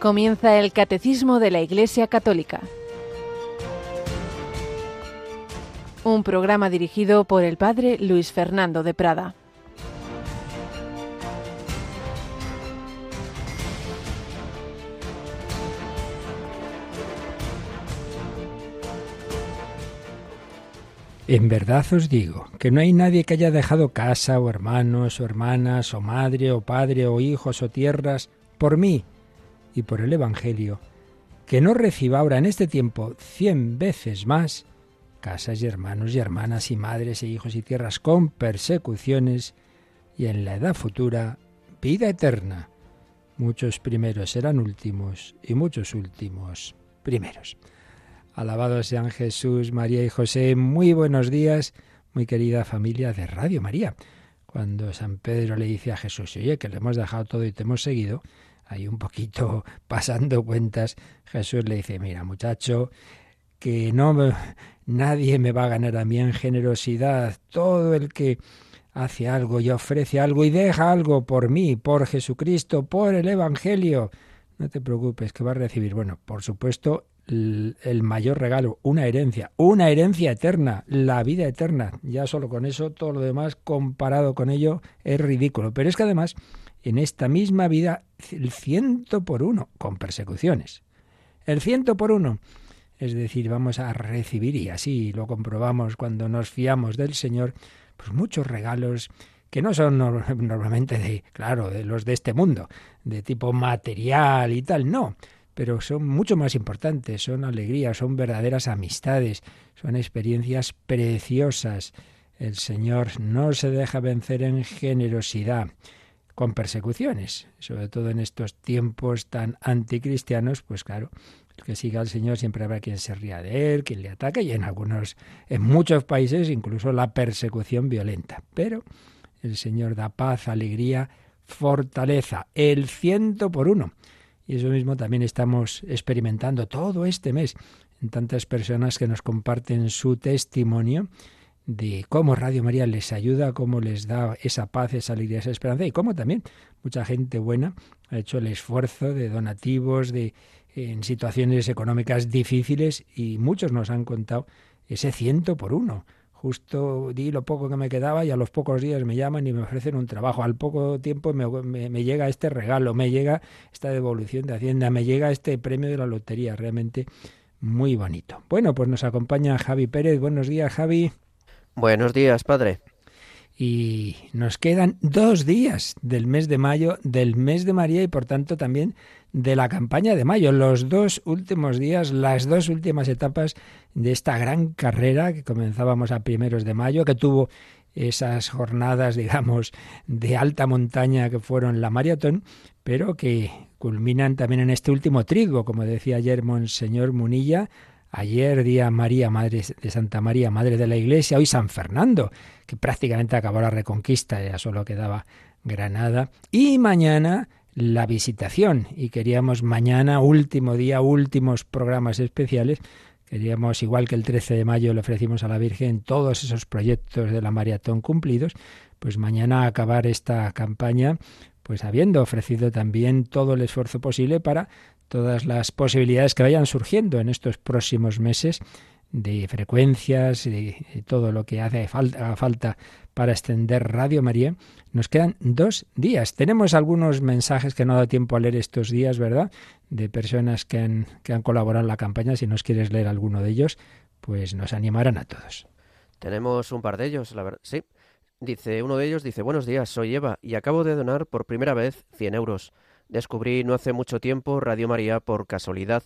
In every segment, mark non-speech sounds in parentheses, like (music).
Comienza el Catecismo de la Iglesia Católica. Un programa dirigido por el Padre Luis Fernando de Prada. En verdad os digo que no hay nadie que haya dejado casa o hermanos o hermanas o madre o padre o hijos o tierras por mí y por el Evangelio, que no reciba ahora en este tiempo cien veces más casas y hermanos y hermanas y madres e hijos y tierras con persecuciones y en la edad futura vida eterna. Muchos primeros serán últimos y muchos últimos primeros. Alabado sean Jesús, María y José. Muy buenos días, muy querida familia de Radio María. Cuando San Pedro le dice a Jesús, oye, que le hemos dejado todo y te hemos seguido, ahí un poquito (laughs) pasando cuentas, Jesús le dice, mira muchacho, que no nadie me va a ganar a mí en generosidad. Todo el que hace algo y ofrece algo y deja algo por mí, por Jesucristo, por el Evangelio, no te preocupes que va a recibir, bueno, por supuesto, el mayor regalo, una herencia, una herencia eterna, la vida eterna. Ya solo con eso, todo lo demás comparado con ello es ridículo. Pero es que además en esta misma vida el ciento por uno, con persecuciones. El ciento por uno. Es decir, vamos a recibir, y así lo comprobamos cuando nos fiamos del Señor, pues muchos regalos que no son (laughs) normalmente de, claro, de los de este mundo, de tipo material y tal, no, pero son mucho más importantes, son alegrías, son verdaderas amistades, son experiencias preciosas. El Señor no se deja vencer en generosidad con persecuciones, sobre todo en estos tiempos tan anticristianos, pues claro, el que siga al Señor siempre habrá quien se ría de él, quien le ataque y en algunos, en muchos países incluso la persecución violenta. Pero el Señor da paz, alegría, fortaleza, el ciento por uno. Y eso mismo también estamos experimentando todo este mes en tantas personas que nos comparten su testimonio de cómo Radio María les ayuda, cómo les da esa paz, esa alegría, esa esperanza y cómo también mucha gente buena ha hecho el esfuerzo de donativos, de en situaciones económicas difíciles y muchos nos han contado ese ciento por uno. Justo di lo poco que me quedaba y a los pocos días me llaman y me ofrecen un trabajo. Al poco tiempo me, me llega este regalo, me llega esta devolución de Hacienda, me llega este premio de la lotería. Realmente muy bonito. Bueno, pues nos acompaña Javi Pérez. Buenos días, Javi. Buenos días, padre. Y nos quedan dos días del mes de mayo, del mes de María y por tanto también de la campaña de mayo. Los dos últimos días, las dos últimas etapas de esta gran carrera que comenzábamos a primeros de mayo, que tuvo esas jornadas, (laughs) digamos, de alta montaña que fueron la maratón, pero que culminan también en este último trigo, como decía ayer Monseñor Munilla, Ayer día María, Madre de Santa María, Madre de la Iglesia, hoy San Fernando, que prácticamente acabó la reconquista, ya solo quedaba Granada. Y mañana la visitación. Y queríamos mañana, último día, últimos programas especiales. Queríamos, igual que el 13 de mayo le ofrecimos a la Virgen todos esos proyectos de la maratón cumplidos, pues mañana acabar esta campaña pues habiendo ofrecido también todo el esfuerzo posible para todas las posibilidades que vayan surgiendo en estos próximos meses de frecuencias, y todo lo que hace falta, para extender Radio María. Nos quedan dos días. Tenemos algunos mensajes que no da tiempo a leer estos días, ¿verdad? De personas que han, que han colaborado en la campaña. Si nos quieres leer alguno de ellos, pues nos animarán a todos. Tenemos un par de ellos, la verdad. Sí. Dice, uno de ellos dice, buenos días, soy Eva y acabo de donar por primera vez 100 euros. Descubrí no hace mucho tiempo Radio María por casualidad,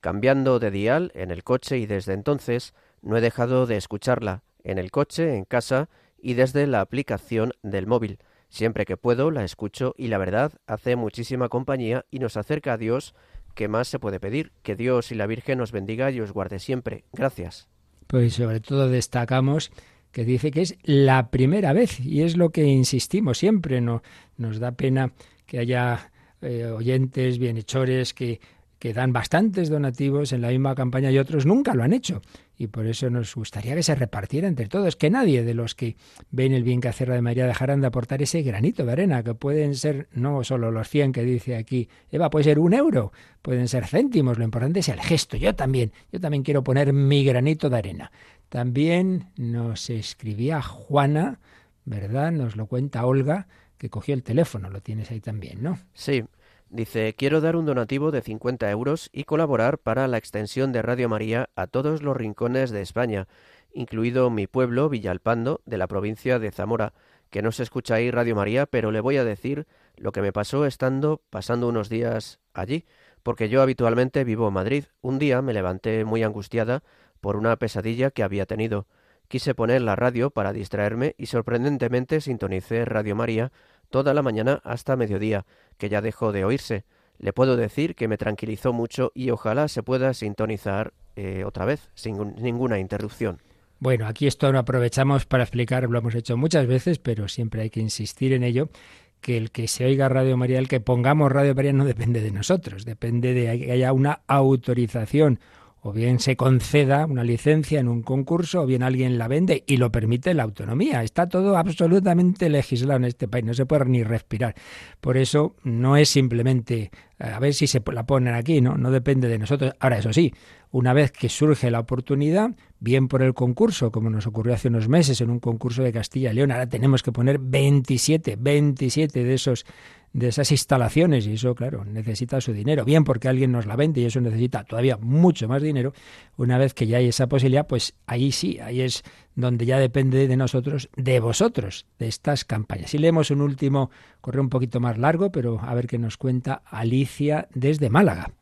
cambiando de dial en el coche y desde entonces no he dejado de escucharla, en el coche, en casa y desde la aplicación del móvil. Siempre que puedo la escucho y la verdad hace muchísima compañía y nos acerca a Dios. ¿Qué más se puede pedir? Que Dios y la Virgen nos bendiga y os guarde siempre. Gracias. Pues sobre todo destacamos que dice que es la primera vez y es lo que insistimos siempre. No nos da pena que haya eh, oyentes, bienhechores que que dan bastantes donativos en la misma campaña y otros nunca lo han hecho. Y por eso nos gustaría que se repartiera entre todos, que nadie de los que ven el bien que hace de María dejaran de aportar ese granito de arena, que pueden ser no solo los 100 que dice aquí, Eva, puede ser un euro, pueden ser céntimos, lo importante es el gesto. Yo también, yo también quiero poner mi granito de arena. También nos escribía Juana, ¿verdad? Nos lo cuenta Olga, que cogió el teléfono, lo tienes ahí también, ¿no? Sí, Dice, quiero dar un donativo de 50 euros y colaborar para la extensión de Radio María a todos los rincones de España, incluido mi pueblo, Villalpando, de la provincia de Zamora, que no se escucha ahí Radio María, pero le voy a decir lo que me pasó estando pasando unos días allí, porque yo habitualmente vivo en Madrid. Un día me levanté muy angustiada por una pesadilla que había tenido. Quise poner la radio para distraerme y sorprendentemente sintonicé Radio María toda la mañana hasta mediodía, que ya dejó de oírse. Le puedo decir que me tranquilizó mucho y ojalá se pueda sintonizar eh, otra vez, sin ninguna interrupción. Bueno, aquí esto lo aprovechamos para explicar, lo hemos hecho muchas veces, pero siempre hay que insistir en ello, que el que se oiga Radio María, el que pongamos Radio María no depende de nosotros, depende de que haya una autorización o bien se conceda una licencia en un concurso, o bien alguien la vende y lo permite la autonomía. Está todo absolutamente legislado en este país, no se puede ni respirar. Por eso no es simplemente a ver si se la ponen aquí, ¿no? No depende de nosotros. Ahora, eso sí, una vez que surge la oportunidad, bien por el concurso, como nos ocurrió hace unos meses en un concurso de Castilla y León, ahora tenemos que poner 27, 27 de esos de esas instalaciones y eso, claro, necesita su dinero. Bien porque alguien nos la vende y eso necesita todavía mucho más dinero. Una vez que ya hay esa posibilidad, pues ahí sí, ahí es donde ya depende de nosotros, de vosotros, de estas campañas. Y leemos un último, correo un poquito más largo, pero a ver qué nos cuenta Alicia desde Málaga.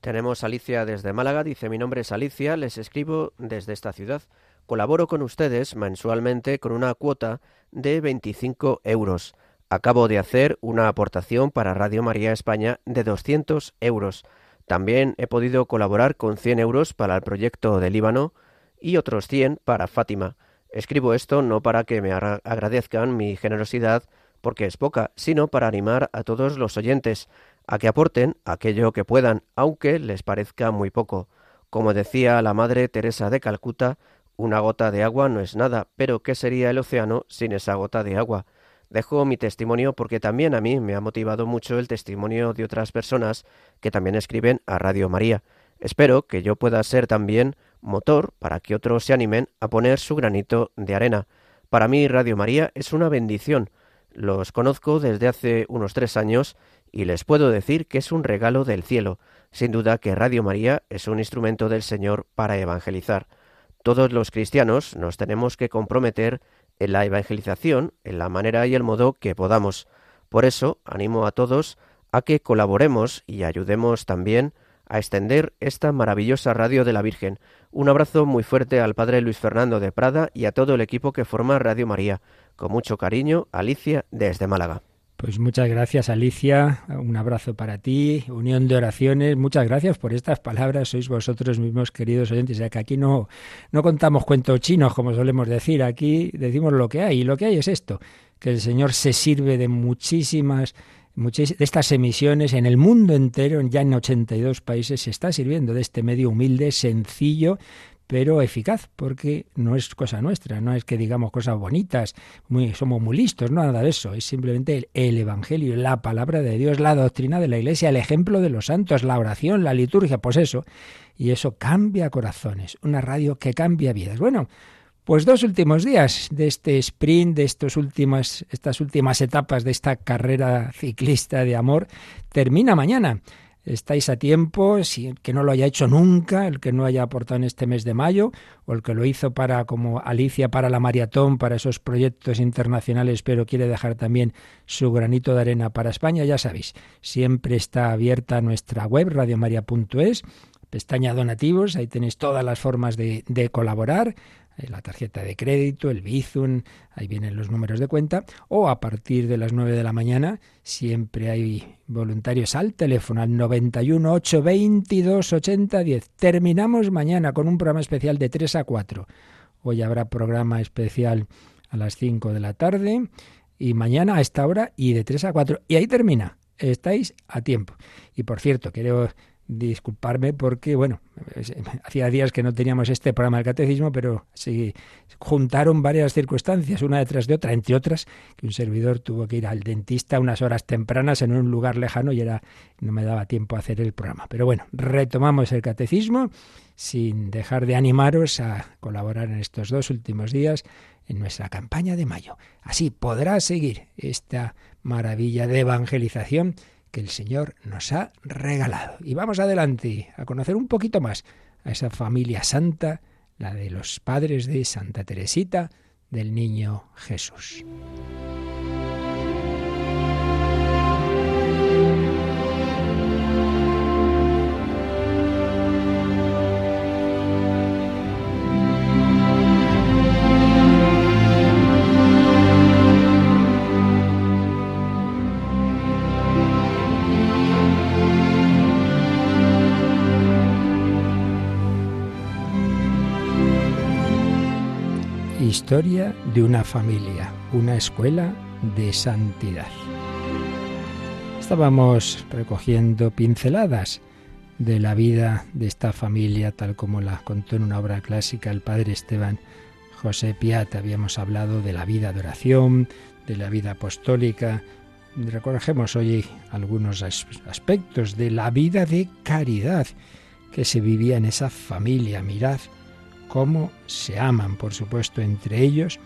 Tenemos Alicia desde Málaga, dice mi nombre es Alicia, les escribo desde esta ciudad. Colaboro con ustedes mensualmente con una cuota de 25 euros. Acabo de hacer una aportación para Radio María España de 200 euros. También he podido colaborar con 100 euros para el proyecto de Líbano y otros 100 para Fátima. Escribo esto no para que me agradezcan mi generosidad, porque es poca, sino para animar a todos los oyentes a que aporten aquello que puedan, aunque les parezca muy poco. Como decía la Madre Teresa de Calcuta, una gota de agua no es nada, pero ¿qué sería el océano sin esa gota de agua? Dejo mi testimonio porque también a mí me ha motivado mucho el testimonio de otras personas que también escriben a Radio María. Espero que yo pueda ser también motor para que otros se animen a poner su granito de arena. Para mí Radio María es una bendición. Los conozco desde hace unos tres años y les puedo decir que es un regalo del cielo. Sin duda que Radio María es un instrumento del Señor para evangelizar. Todos los cristianos nos tenemos que comprometer en la evangelización en la manera y el modo que podamos. Por eso animo a todos a que colaboremos y ayudemos también a extender esta maravillosa radio de la Virgen. Un abrazo muy fuerte al Padre Luis Fernando de Prada y a todo el equipo que forma Radio María. Con mucho cariño, Alicia desde Málaga. Pues muchas gracias Alicia, un abrazo para ti, unión de oraciones, muchas gracias por estas palabras, sois vosotros mismos queridos oyentes, ya que aquí no, no contamos cuentos chinos como solemos decir, aquí decimos lo que hay. Y lo que hay es esto, que el Señor se sirve de muchísimas de estas emisiones en el mundo entero, ya en 82 países, se está sirviendo de este medio humilde, sencillo, pero eficaz, porque no es cosa nuestra, no es que digamos cosas bonitas, muy, somos muy listos, no nada de eso, es simplemente el, el, Evangelio, la palabra de Dios, la doctrina de la Iglesia, el ejemplo de los santos, la oración, la liturgia, pues eso, y eso cambia corazones, una radio que cambia vidas. Bueno, pues dos últimos días de este sprint, de estos últimas, estas últimas etapas de esta carrera ciclista de amor, termina mañana estáis a tiempo, si que no lo haya hecho nunca, el que no haya aportado en este mes de mayo, o el que lo hizo para, como Alicia, para la maratón, para esos proyectos internacionales, pero quiere dejar también su granito de arena para España, ya sabéis, siempre está abierta nuestra web, radiomaria.es, pestaña donativos, ahí tenéis todas las formas de, de colaborar, la tarjeta de crédito, el Bizum, ahí vienen los números de cuenta, o a partir de las 9 de la mañana siempre hay voluntarios al teléfono al 91 822 80 10. Terminamos mañana con un programa especial de 3 a 4. Hoy habrá programa especial a las 5 de la tarde y mañana a esta hora y de 3 a 4. Y ahí termina estáis a tiempo. Y por cierto, quiero disculparme porque, bueno, (laughs) hacía días que no teníamos este programa del catecismo, pero se juntaron varias circunstancias, una detrás de otra, entre otras, que un servidor tuvo que ir al dentista unas horas tempranas en un lugar lejano y era no me daba tiempo a hacer el programa. Pero bueno, retomamos el catecismo sin dejar de animaros a colaborar en estos dos últimos días en nuestra campaña de mayo. Así podrá seguir esta maravilla de evangelización que el Señor nos ha regalado. Y vamos adelante a conocer un poquito más a esa familia santa, la de los padres de Santa Teresita del Niño Jesús. Historia de una familia, una escuela de santidad. Estábamos recogiendo pinceladas de la vida de esta familia, tal como la contó en una obra clásica el padre Esteban José Piat. Habíamos hablado de la vida de oración, de la vida apostólica. Recogemos hoy algunos aspectos de la vida de caridad que se vivía en esa familia. Mirad cómo se aman, por supuesto, entre ellos,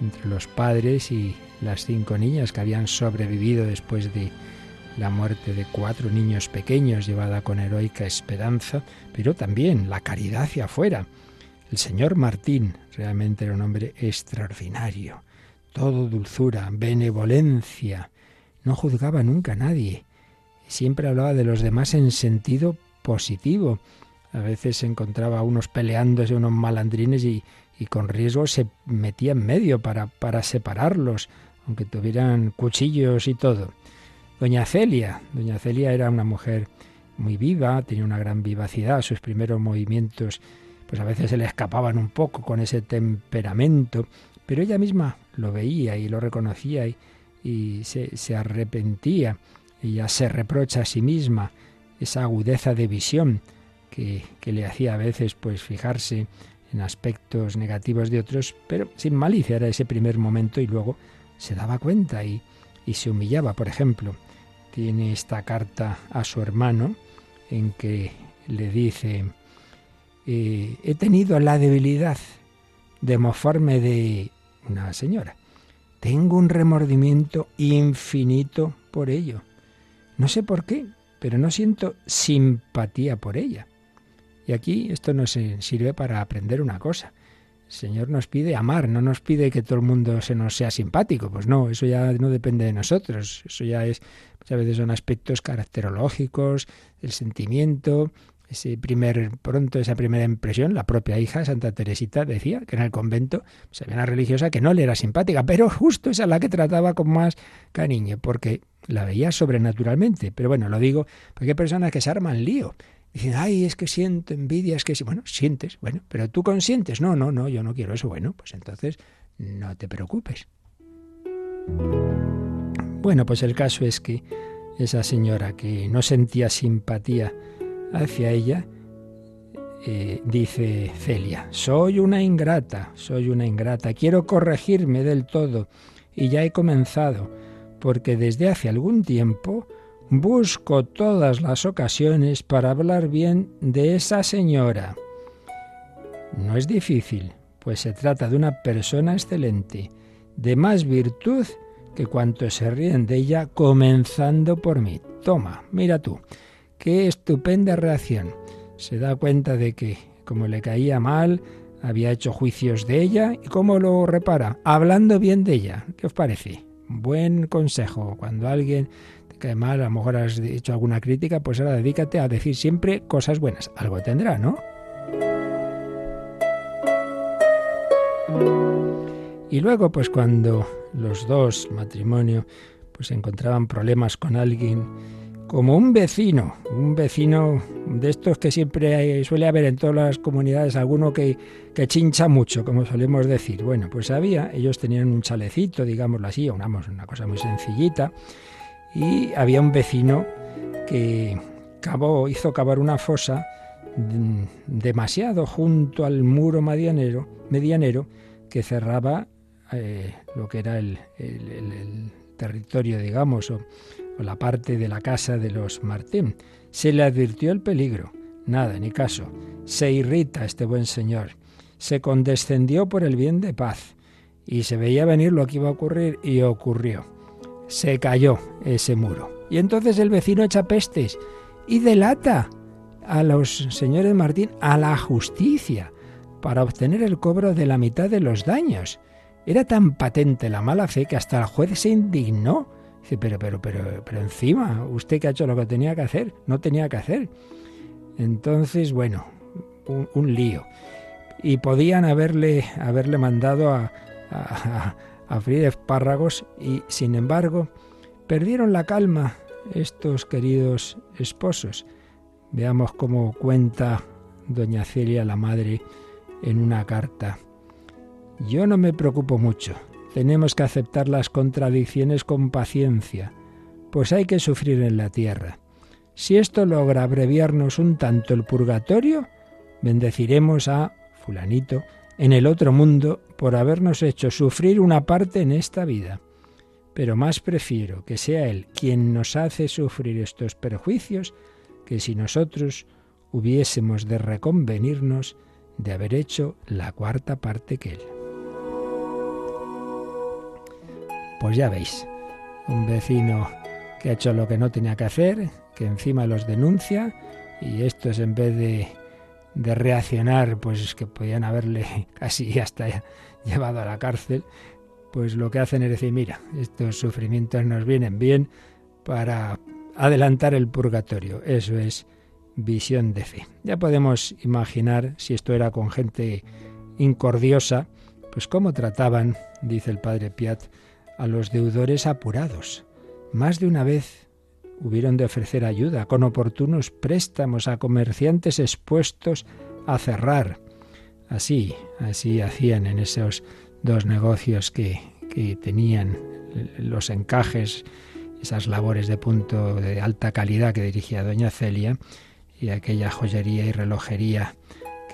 entre los padres y las cinco niñas que habían sobrevivido después de la muerte de cuatro niños pequeños llevada con heroica esperanza, pero también la caridad hacia afuera. El señor Martín realmente era un hombre extraordinario, todo dulzura, benevolencia, no juzgaba nunca a nadie, siempre hablaba de los demás en sentido positivo, a veces se encontraba unos peleándose, unos malandrines y, con riesgo se metía en medio para, para separarlos, aunque tuvieran cuchillos y todo. Doña Celia, doña Celia era una mujer muy viva, tenía una gran vivacidad, sus primeros movimientos pues a veces se le escapaban un poco con ese temperamento, pero ella misma lo veía y lo reconocía y, y se, se arrepentía. Ella se reprocha a sí misma esa agudeza de visión que, le hacía a veces pues fijarse en aspectos negativos de otros, pero sin malicia era ese primer momento y luego se daba cuenta y, y se humillaba. Por ejemplo, tiene esta carta a su hermano en que le dice, eh, he tenido la debilidad de mofarme de una señora. Tengo un remordimiento infinito por ello. No sé por qué, pero no siento simpatía por ella. Y aquí esto nos sirve para aprender una cosa. El Señor nos pide amar, no nos pide que todo el mundo se nos sea simpático. Pues no, eso ya no depende de nosotros. Eso ya es, muchas veces son aspectos caracterológicos, el sentimiento, ese primer, pronto esa primera impresión, la propia hija, Santa Teresita, decía que en el convento se había una religiosa que no le era simpática, pero justo esa la que trataba con más cariño, porque la veía sobrenaturalmente. Pero bueno, lo digo porque hay personas que se arman lío Dicen, ay, es que siento envidia, es que sí. Bueno, sientes, bueno, pero tú consientes. No, no, no, yo no quiero eso. Bueno, pues entonces no te preocupes. Bueno, pues el caso es que esa señora que no sentía simpatía hacia ella, eh, dice Celia, soy una ingrata, soy una ingrata, quiero corregirme del todo y ya he comenzado, porque desde hace algún tiempo Busco todas las ocasiones para hablar bien de esa señora. No es difícil, pues se trata de una persona excelente, de más virtud que cuantos se ríen de ella, comenzando por mí. Toma, mira tú, qué estupenda reacción. Se da cuenta de que, como le caía mal, había hecho juicios de ella y cómo lo repara, hablando bien de ella. ¿Qué os parece? Buen consejo. Cuando alguien que además a lo mejor has hecho alguna crítica, pues ahora dedícate a decir siempre cosas buenas. Algo tendrá, ¿no? Y luego, pues cuando los dos, matrimonio, pues encontraban problemas con alguien, como un vecino, un vecino de estos que siempre suele haber en todas las comunidades, alguno que, que chincha mucho, como solemos decir. Bueno, pues había, ellos tenían un chalecito, digámoslo así, una, una cosa muy sencillita, y había un vecino que cavó, hizo cavar una fosa demasiado junto al muro medianero, medianero que cerraba eh, lo que era el, territorio, digamos, o, la parte de la casa de los Martín. Se le advirtió el peligro. Nada, ni caso. Se irrita este buen señor. Se condescendió por el bien de paz. Y se veía venir lo que iba a ocurrir y ocurrió. Se cayó ese muro. Y entonces el vecino echa pestes y delata a los señores Martín a la justicia para obtener el cobro de la mitad de los daños. Era tan patente la mala fe que hasta el juez se indignó. Dice, pero, pero, pero, pero encima, usted que ha hecho lo que tenía que hacer, no tenía que hacer. Entonces, bueno, un, lío. Y podían haberle, haberle mandado a, a, a freír espárragos y, sin embargo, perdieron la calma estos queridos esposos. Veamos cómo cuenta doña Celia, la madre, en una carta. Yo no me preocupo mucho. Tenemos que aceptar las contradicciones con paciencia, pues hay que sufrir en la tierra. Si esto logra abreviarnos un tanto el purgatorio, bendeciremos a fulanito en el otro mundo por habernos hecho sufrir una parte en esta vida. Pero más prefiero que sea Él quien nos hace sufrir estos perjuicios que si nosotros hubiésemos de reconvenirnos de haber hecho la cuarta parte que él. Pues ya veis, un vecino que ha hecho lo que no tenía que hacer, que encima los denuncia, y estos en vez de, de reaccionar, pues que podían haberle (laughs) casi hasta (laughs) llevado a la cárcel, pues lo que hacen es decir, mira, estos sufrimientos nos vienen bien para adelantar el purgatorio. Eso es visión de fe. Ya podemos imaginar si esto era con gente incordiosa, pues cómo trataban, dice el padre Piat, a los deudores apurados. Más de una vez hubieron de ofrecer ayuda con oportunos préstamos a comerciantes expuestos a cerrar. Así, así hacían en esos dos negocios que, que tenían los encajes esas labores de punto de alta calidad que dirigía doña Celia y aquella joyería y relojería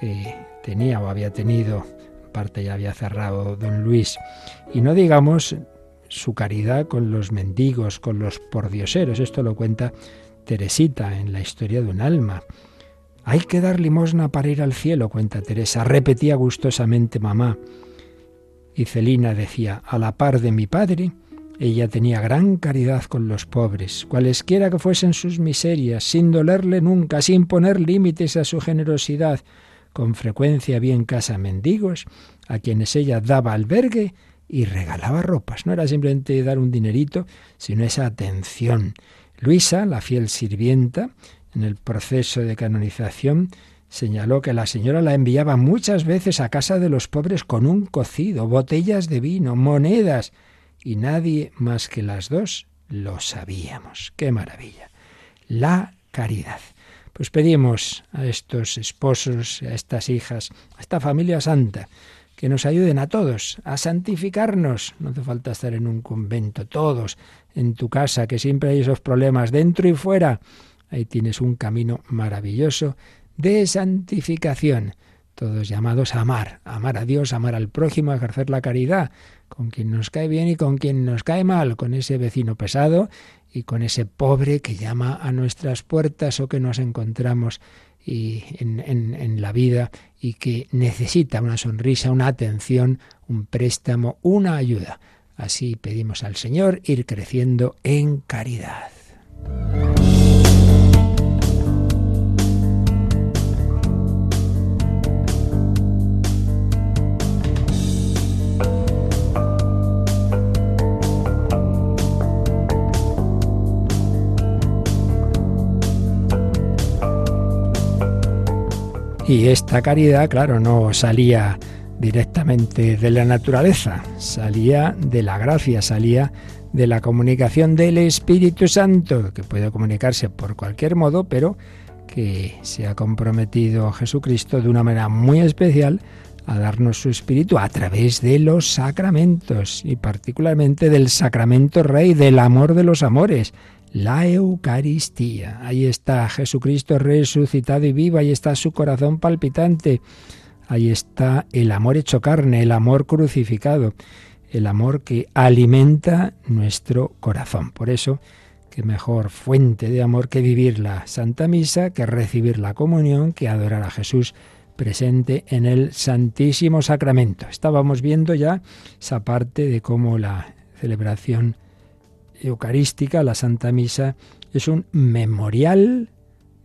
que tenía o había tenido, parte ya había cerrado don Luis. Y no digamos su caridad con los mendigos, con los pordioseros. Esto lo cuenta Teresita en la historia de un alma. Hay que dar limosna para ir al cielo, cuenta Teresa. Repetía gustosamente mamá. Y Celina decía, a la par de mi padre, ella tenía gran caridad con los pobres, cualesquiera que fuesen sus miserias, sin dolerle nunca, sin poner límites a su generosidad. Con frecuencia había en casa mendigos, a quienes ella daba albergue y regalaba ropas. No era simplemente dar un dinerito, sino esa atención. Luisa, la fiel sirvienta, en el proceso de canonización, señaló que la señora la enviaba muchas veces a casa de los pobres con un cocido, botellas de vino, monedas, y nadie más que las dos lo sabíamos. ¡Qué maravilla! La caridad. Pues pedimos a estos esposos, a estas hijas, a esta familia santa, que nos ayuden a todos a santificarnos. No hace falta estar en un convento, todos en tu casa, que siempre hay esos problemas dentro y fuera. Ahí tienes un camino maravilloso de santificación. Todos llamados a amar, amar a Dios, amar al prójimo, ejercer la caridad, con quien nos cae bien y con quien nos cae mal, con ese vecino pesado y con ese pobre que llama a nuestras puertas o que nos encontramos en, en, la vida y que necesita una sonrisa, una atención, un préstamo, una ayuda. Así pedimos al Señor ir creciendo en caridad. Y esta caridad, claro, no salía directamente de la naturaleza, salía de la gracia, salía de la comunicación del Espíritu Santo, que puede comunicarse por cualquier modo, pero que se ha comprometido Jesucristo de una manera muy especial a darnos su espíritu a través de los sacramentos y particularmente del sacramento rey, del amor de los amores, la Eucaristía. Ahí está Jesucristo resucitado y vivo, ahí está su corazón palpitante, ahí está el amor hecho carne, el amor crucificado, el amor que alimenta nuestro corazón. Por eso, qué mejor fuente de amor que vivir la Santa Misa, que recibir la comunión, que adorar a Jesús presente en el Santísimo Sacramento. Estábamos viendo ya esa parte de cómo la celebración eucarística, la Santa Misa, es un memorial,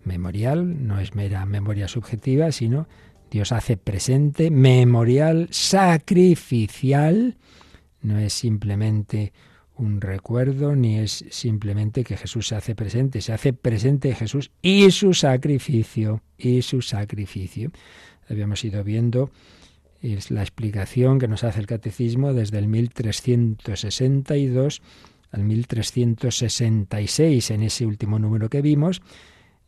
memorial, no es mera memoria subjetiva, sino Dios hace presente, memorial, sacrificial, no es simplemente un recuerdo, ni es simplemente que Jesús se hace presente, se hace presente Jesús y su sacrificio, y su sacrificio. Habíamos ido viendo es la explicación que nos hace el catecismo desde el 1362 al 1366. En ese último número que vimos,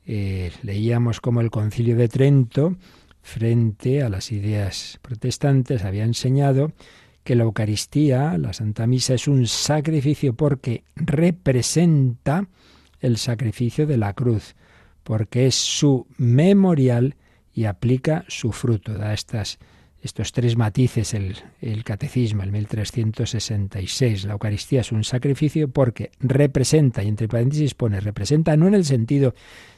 eh, leíamos como el concilio de Trento, frente a las ideas protestantes, había enseñado que la Eucaristía, la Santa Misa, es un sacrificio porque representa el sacrificio de la cruz, porque es su memorial y aplica su fruto. Da estas estos tres matices el, catecismo, el 1366. La Eucaristía es un sacrificio porque representa, y entre paréntesis pone, representa no en el sentido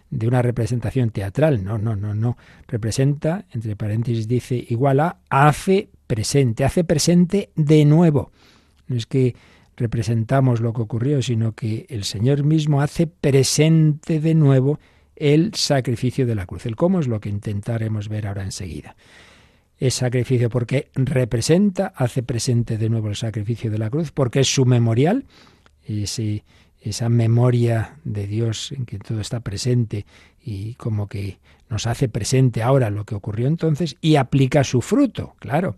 de una representación teatral, no, no, no, no. Representa, entre paréntesis dice, igual a hace presente, hace presente de nuevo. No es que representamos lo que ocurrió, sino que el Señor mismo hace presente de nuevo el sacrificio de la cruz. El cómo es lo que intentaremos ver ahora enseguida es sacrificio porque representa, hace presente de nuevo el sacrificio de la cruz, porque es su memorial, esa memoria de Dios en que todo está presente y como que nos hace presente ahora lo que ocurrió entonces y aplica su fruto, claro.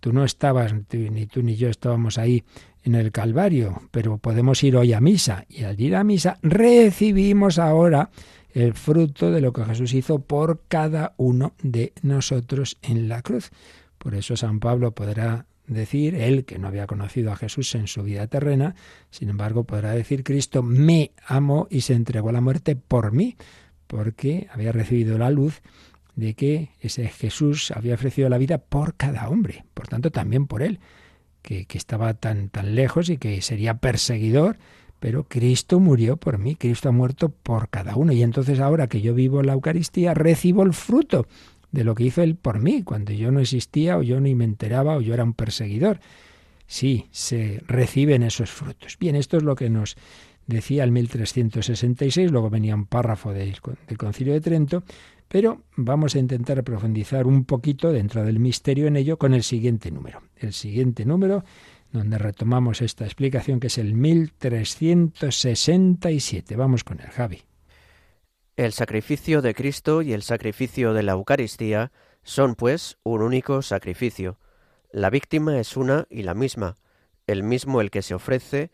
Tú no estabas, ni tú ni yo estábamos ahí en el Calvario, pero podemos ir hoy a misa y al ir a misa recibimos ahora el fruto de lo que Jesús hizo por cada uno de nosotros en la cruz. Por eso San Pablo podrá decir, él que no había conocido a Jesús en su vida terrena, sin embargo podrá decir, Cristo me amó y se entregó a la muerte por mí, porque había recibido la luz de que ese Jesús había ofrecido la vida por cada hombre, por tanto también por él, que, que estaba tan, tan lejos y que sería perseguidor pero Cristo murió por mí, Cristo ha muerto por cada uno. Y entonces ahora que yo vivo la Eucaristía, recibo el fruto de lo que hizo Él por mí, cuando yo no existía o yo ni me enteraba o yo era un perseguidor. Sí, se reciben esos frutos. Bien, esto es lo que nos decía el 1366, luego venía un párrafo del, del Concilio de Trento, pero vamos a intentar profundizar un poquito dentro del misterio en ello con el siguiente número. El siguiente número donde retomamos esta explicación que es el 1367. Vamos con el Javi. El sacrificio de Cristo y el sacrificio de la Eucaristía son, pues, un único sacrificio. La víctima es una y la misma, el mismo el que se ofrece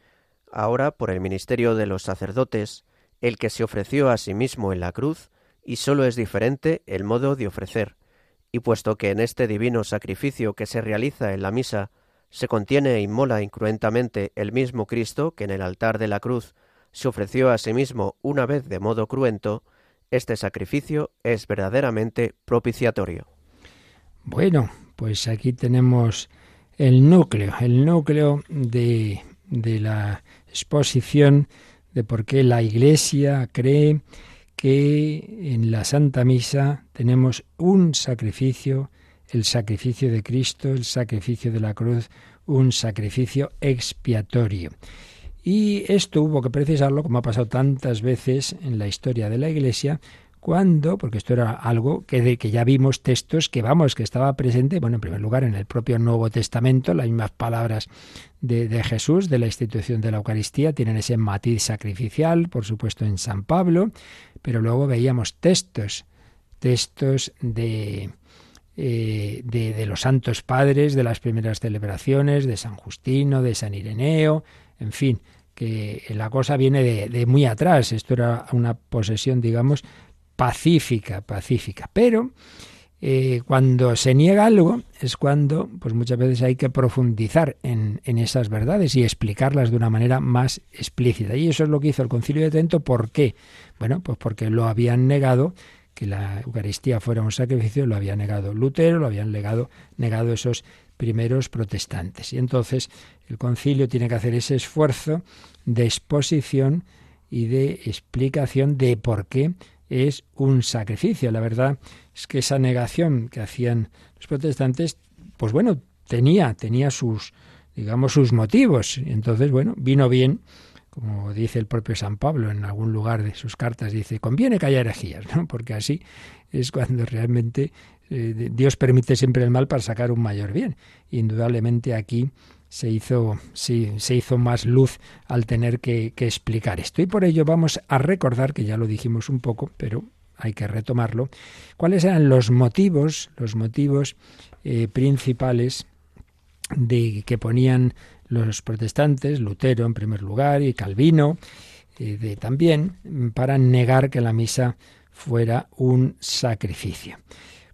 ahora por el ministerio de los sacerdotes, el que se ofreció a sí mismo en la cruz, y sólo es diferente el modo de ofrecer. Y puesto que en este divino sacrificio que se realiza en la misa se contiene e inmola incruentamente el mismo Cristo que en el altar de la cruz se ofreció a sí mismo una vez de modo cruento, este sacrificio es verdaderamente propiciatorio. Bueno, pues aquí tenemos el núcleo, el núcleo de, de la exposición de por qué la Iglesia cree que en la Santa Misa tenemos un sacrificio el sacrificio de Cristo, el sacrificio de la cruz, un sacrificio expiatorio. Y esto hubo que precisarlo, como ha pasado tantas veces en la historia de la Iglesia, cuando, porque esto era algo que, de, que ya vimos textos que vamos, que estaba presente, bueno, en primer lugar en el propio Nuevo Testamento, las mismas palabras de, de Jesús, de la institución de la Eucaristía, tienen ese matiz sacrificial, por supuesto en San Pablo, pero luego veíamos textos, textos de, eh, de, los santos padres de las primeras celebraciones, de San Justino, de San Ireneo, en fin, que la cosa viene de, muy atrás. Esto era una posesión, digamos, pacífica, pacífica. Pero eh, cuando se niega algo es cuando pues muchas veces hay que profundizar en, en, esas verdades y explicarlas de una manera más explícita. Y eso es lo que hizo el Concilio de Trento. ¿Por qué? Bueno, pues porque lo habían negado que la Eucaristía fuera un sacrificio, lo había negado Lutero, lo habían negado, negado esos primeros protestantes. Y entonces el concilio tiene que hacer ese esfuerzo de exposición y de explicación de por qué es un sacrificio. La verdad es que esa negación que hacían los protestantes, pues bueno, tenía, tenía sus, digamos, sus motivos. Entonces, bueno, vino bien, como dice el propio San Pablo en algún lugar de sus cartas, dice, conviene que haya herejías, ¿no? Porque así es cuando realmente eh, Dios permite siempre el mal para sacar un mayor bien. Indudablemente aquí se hizo, sí, se hizo más luz al tener que, explicar esto. Y por ello vamos a recordar, que ya lo dijimos un poco, pero hay que retomarlo, cuáles eran los motivos, los motivos eh, principales de que ponían los protestantes, Lutero en primer lugar y Calvino eh, de, también, para negar que la misa fuera un sacrificio.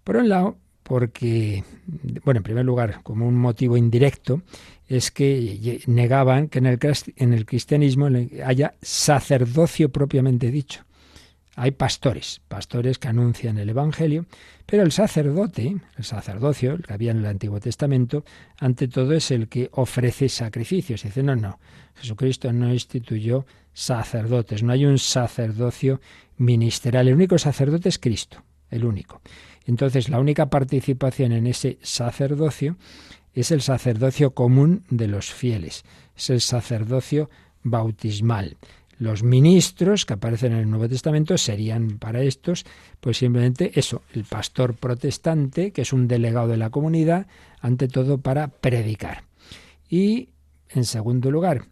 Por un lado, porque, bueno, en primer lugar, como un motivo indirecto, es que negaban que en el, en el cristianismo haya sacerdocio propiamente dicho. Hay pastores, pastores que anuncian el Evangelio, pero el sacerdote, el sacerdocio, el que había en el Antiguo Testamento, ante todo es el que ofrece sacrificios. Dice, no, no, Jesucristo no instituyó sacerdotes, no hay un sacerdocio ministerial, el único sacerdote es Cristo, el único. Entonces, la única participación en ese sacerdocio es el sacerdocio común de los fieles, es el sacerdocio bautismal. Los ministros que aparecen en el Nuevo Testamento serían para estos, pues simplemente eso, el pastor protestante, que es un delegado de la comunidad, ante todo para predicar. Y, en segundo lugar,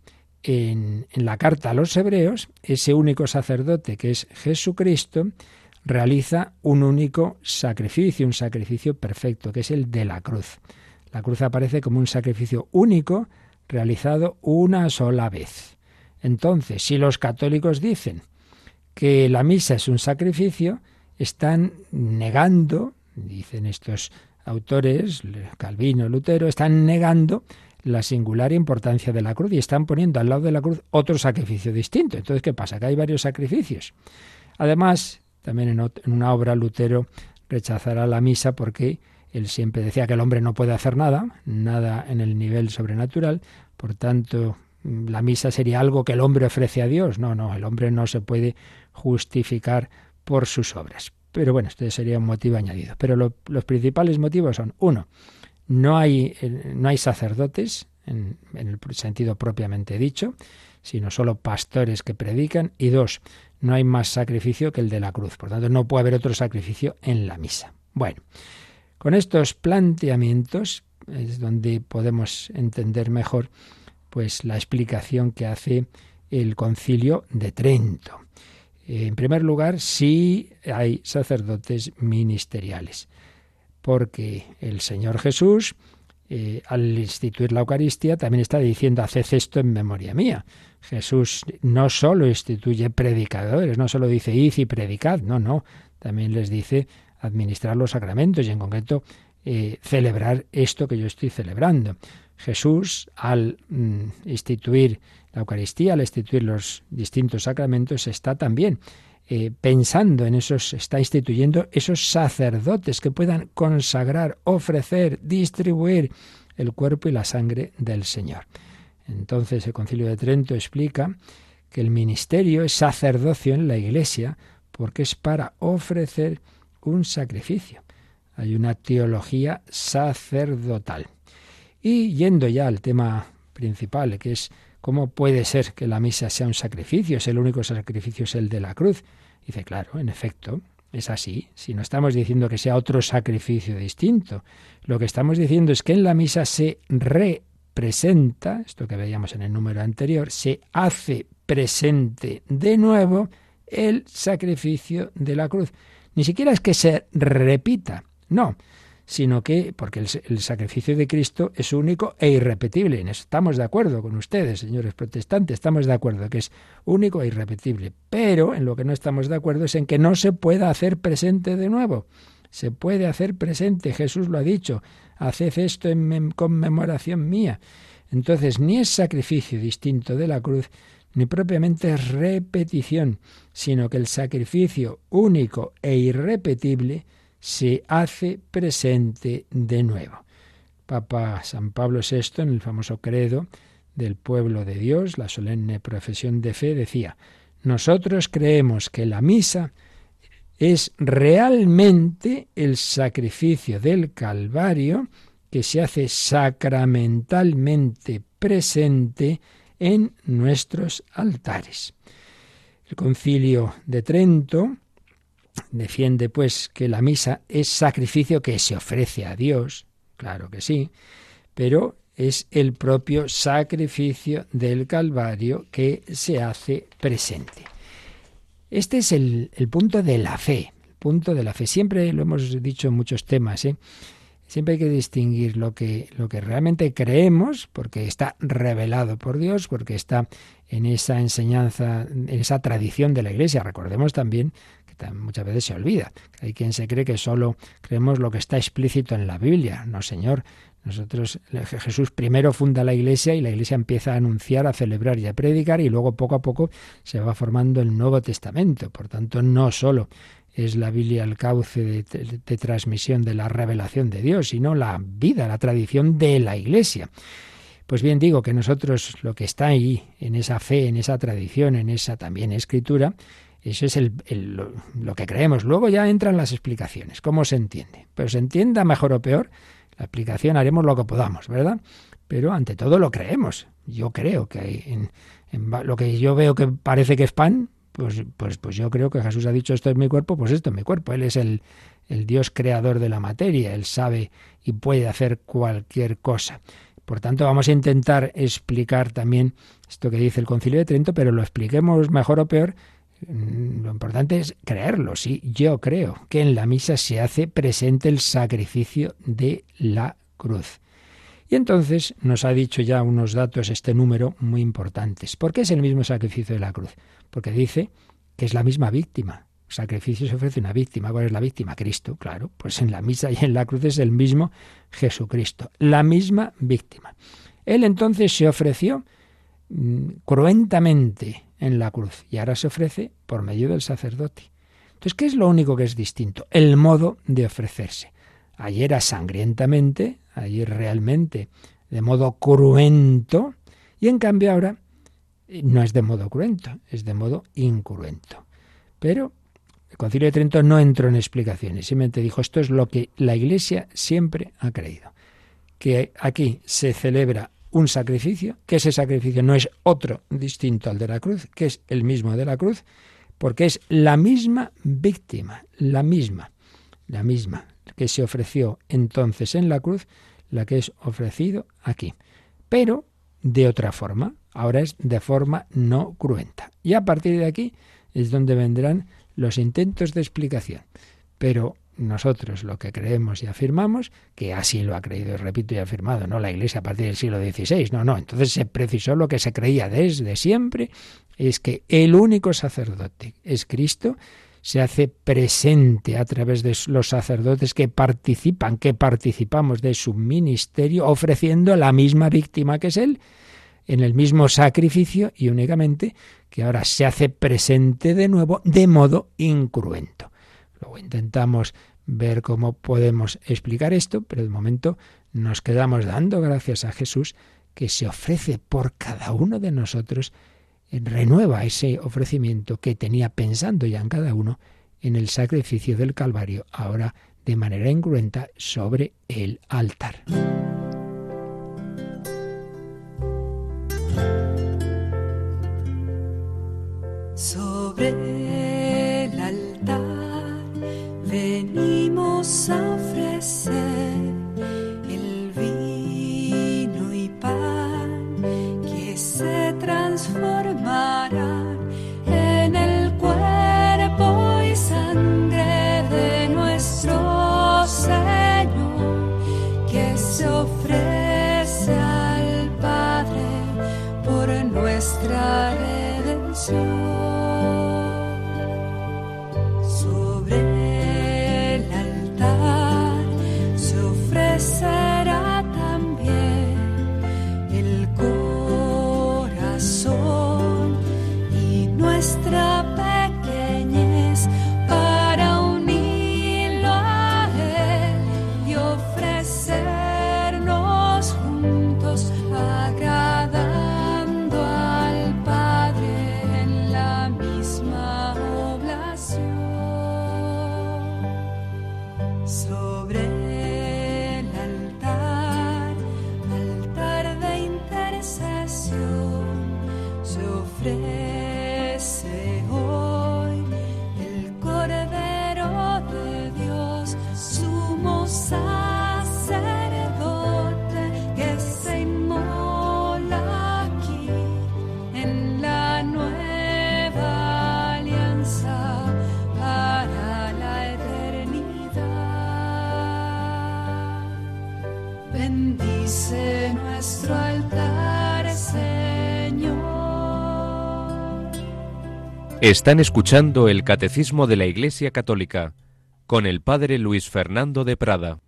en, en la carta a los hebreos, ese único sacerdote que es Jesucristo, realiza un único sacrificio, un sacrificio perfecto, que es el de la cruz. La cruz aparece como un sacrificio único realizado una sola vez. Entonces, si los católicos dicen que la misa es un sacrificio, están negando, dicen estos autores, Calvino, Lutero, están negando la singular importancia de la cruz y están poniendo al lado de la cruz otro sacrificio distinto. Entonces, ¿qué pasa? Que hay varios sacrificios. Además, también en, una obra Lutero rechazará la misa porque él siempre decía que el hombre no puede hacer nada, nada en el nivel sobrenatural, por tanto la misa sería algo que el hombre ofrece a Dios. No, no, el hombre no se puede justificar por sus obras. Pero bueno, este sería un motivo añadido. Pero los principales motivos son, uno, no hay, eh, no hay sacerdotes en, en el sentido propiamente dicho, sino solo pastores que predican, y dos, no hay más sacrificio que el de la cruz. Por tanto, no puede haber otro sacrificio en la misa. Bueno, con estos planteamientos es donde podemos entender mejor pues la explicación que hace el Concilio de Trento. En primer lugar, sí hay sacerdotes ministeriales, porque el Señor Jesús, eh, al instituir la Eucaristía, también está diciendo, haced esto en memoria mía. Jesús no solo instituye predicadores, no solo dice id y predicad, no, no, también les dice administrar los sacramentos y en concreto eh, celebrar esto que yo estoy celebrando. Jesús, al mm, instituir la Eucaristía, al instituir los distintos sacramentos, está también eh, pensando en esos, está instituyendo esos sacerdotes que puedan consagrar, ofrecer, distribuir el cuerpo y la sangre del Señor. Entonces el Concilio de Trento explica que el ministerio es sacerdocio en la Iglesia porque es para ofrecer un sacrificio. Hay una teología sacerdotal. Y yendo ya al tema principal, que es cómo puede ser que la misa sea un sacrificio, es el único sacrificio es el de la cruz. Dice, claro, en efecto, es así. Si no estamos diciendo que sea otro sacrificio distinto, lo que estamos diciendo es que en la misa se representa, esto que veíamos en el número anterior, se hace presente de nuevo el sacrificio de la cruz. Ni siquiera es que se repita, no, sino que, porque el, sacrificio de Cristo es único e irrepetible. estamos de acuerdo con ustedes, señores protestantes, estamos de acuerdo que es único e irrepetible. Pero en lo que no estamos de acuerdo es en que no se pueda hacer presente de nuevo. se puede hacer presente. Jesús lo ha dicho, haced esto en conmemoración mía. Entonces, ni es sacrificio distinto de la cruz, ni propiamente es repetición, sino que el sacrificio único e irrepetible se hace presente de nuevo. Papa San Pablo VI, en el famoso credo del pueblo de Dios, la solemne profesión de fe, decía, nosotros creemos que la misa es realmente el sacrificio del Calvario que se hace sacramentalmente presente en nuestros altares. El concilio de Trento defiende pues que la misa es sacrificio que se ofrece a Dios, claro que sí, pero es el propio sacrificio del Calvario que se hace presente. Este es el, punto de la fe, el punto de la fe. Siempre lo hemos dicho en muchos temas, ¿eh? Siempre hay que distinguir lo que, lo que realmente creemos, porque está revelado por Dios, porque está en esa enseñanza, en esa tradición de la Iglesia. Recordemos también muchas veces se olvida. Hay quien se cree que solo creemos lo que está explícito en la Biblia. No, Señor. Nosotros, Jesús primero funda la iglesia y la iglesia empieza a anunciar, a celebrar y a predicar y luego poco a poco se va formando el Nuevo Testamento. Por tanto, no solo es la Biblia el cauce de, transmisión de la revelación de Dios, sino la vida, la tradición de la Iglesia. Pues bien, digo que nosotros lo que está ahí, en esa fe, en esa tradición, en esa también escritura, eso es lo que creemos. Luego ya entran las explicaciones, cómo se entiende. Pero se entienda mejor o peor, la explicación haremos lo que podamos, ¿verdad? Pero ante todo lo creemos. Yo creo que en lo que yo veo que parece que es pan, pues, pues, pues yo creo que Jesús ha dicho esto es mi cuerpo, pues esto es mi cuerpo. Él es el, el Dios creador de la materia, Él sabe y puede hacer cualquier cosa. Por tanto, vamos a intentar explicar también esto que dice el Concilio de Trento, pero lo expliquemos mejor o peor. Mm, lo importante es creerlo, sí, yo creo que en la misa se hace presente el sacrificio de la cruz. Y entonces nos ha dicho ya unos datos este número muy importantes. ¿Por qué es el mismo sacrificio de la cruz? Porque dice que es la misma víctima. Sacrificio se ofrece una víctima. ¿Cuál es la víctima? Cristo, claro. Pues en la misa y en la cruz es el mismo Jesucristo. La misma víctima. Él entonces se ofreció mm, cruentamente en la cruz y ahora se ofrece por medio del sacerdote. Entonces, ¿qué es lo único que es distinto? El modo de ofrecerse. Ayer era sangrientamente, ayer realmente de modo cruento, y en cambio ahora eh, no es de modo cruento, es de modo incruento. Pero el Concilio de Trento no entró en explicaciones, simplemente dijo esto es lo que la Iglesia siempre ha creído, que aquí se celebra un sacrificio, que ese sacrificio no es otro distinto al de la cruz, que es el mismo de la cruz, porque es la misma víctima, la misma, la misma que se ofreció entonces en la cruz, la que es ofrecido aquí. Pero de otra forma, ahora es de forma no cruenta. Y a partir de aquí es donde vendrán los intentos de explicación. Pero nosotros lo que creemos y afirmamos, que así lo ha creído, repito y afirmado, no la Iglesia a partir del siglo XVI, no, no, entonces se precisó lo que se creía desde siempre, es que el único sacerdote es Cristo, se hace presente a través de los sacerdotes que participan, que participamos de su ministerio, ofreciendo la misma víctima que es Él, en el mismo sacrificio y únicamente que ahora se hace presente de nuevo de modo incruento. Luego intentamos ver cómo podemos explicar esto, pero de momento nos quedamos dando gracias a Jesús que se ofrece por cada uno de nosotros renueva ese ofrecimiento que tenía pensando ya en cada uno en el sacrificio del Calvario, ahora de manera incruenta sobre el altar. Sobre venimos a ofrecer el vino y pan que se transformará en el cuerpo y sangre de nuestro Señor que se ofrece al Padre por nuestra redención. Están escuchando el Catecismo de la Iglesia Católica con el Padre Luis Fernando de Prada.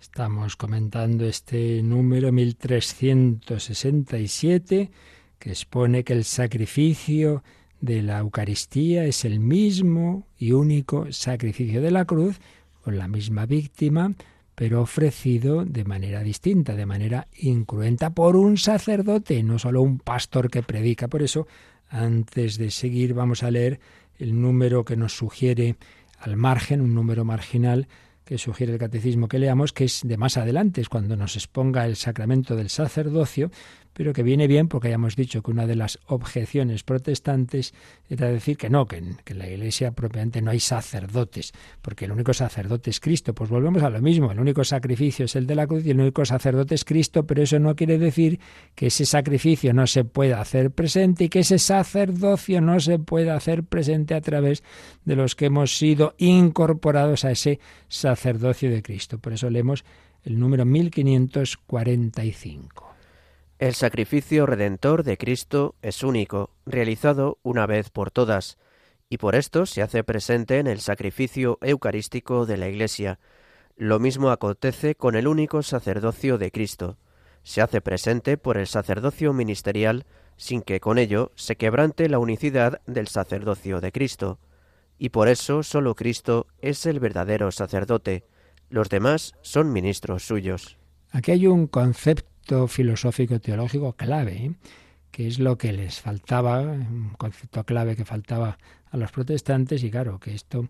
Estamos comentando este número 1367 que expone que el sacrificio de la Eucaristía es el mismo y único sacrificio de la cruz, con la misma víctima, pero ofrecido de manera distinta, de manera incruenta, por un sacerdote, no solo un pastor que predica. Por eso, antes de seguir, vamos a leer el número que nos sugiere al margen, un número marginal que sugiere el catecismo que leamos, que es de más adelante, es cuando nos exponga el sacramento del sacerdocio, pero que viene bien porque hayamos dicho que una de las objeciones protestantes era decir que no, que en, la Iglesia propiamente no hay sacerdotes, porque el único sacerdote es Cristo. Pues volvemos a lo mismo, el único sacrificio es el de la cruz y el único sacerdote es Cristo, pero eso no quiere decir que ese sacrificio no se pueda hacer presente y que ese sacerdocio no se pueda hacer presente a través de los que hemos sido incorporados a ese sacerdocio de Cristo. Por eso leemos el número 1545. El sacrificio redentor de Cristo es único, realizado una vez por todas, y por esto se hace presente en el sacrificio eucarístico de la Iglesia. Lo mismo acontece con el único sacerdocio de Cristo. Se hace presente por el sacerdocio ministerial sin que con ello se quebrante la unicidad del sacerdocio de Cristo. Y por eso sólo Cristo es el verdadero sacerdote. Los demás son ministros suyos. Aquí hay un concepto filosófico teológico clave, ¿eh? que es lo que les faltaba, un concepto clave que faltaba a los protestantes y claro que esto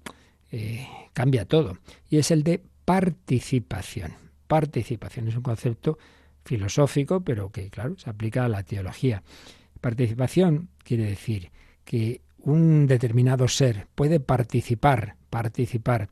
eh, cambia todo. Y es el de participación. Participación es un concepto filosófico, pero que claro se aplica a la teología. Participación quiere decir que un determinado ser puede participar, participar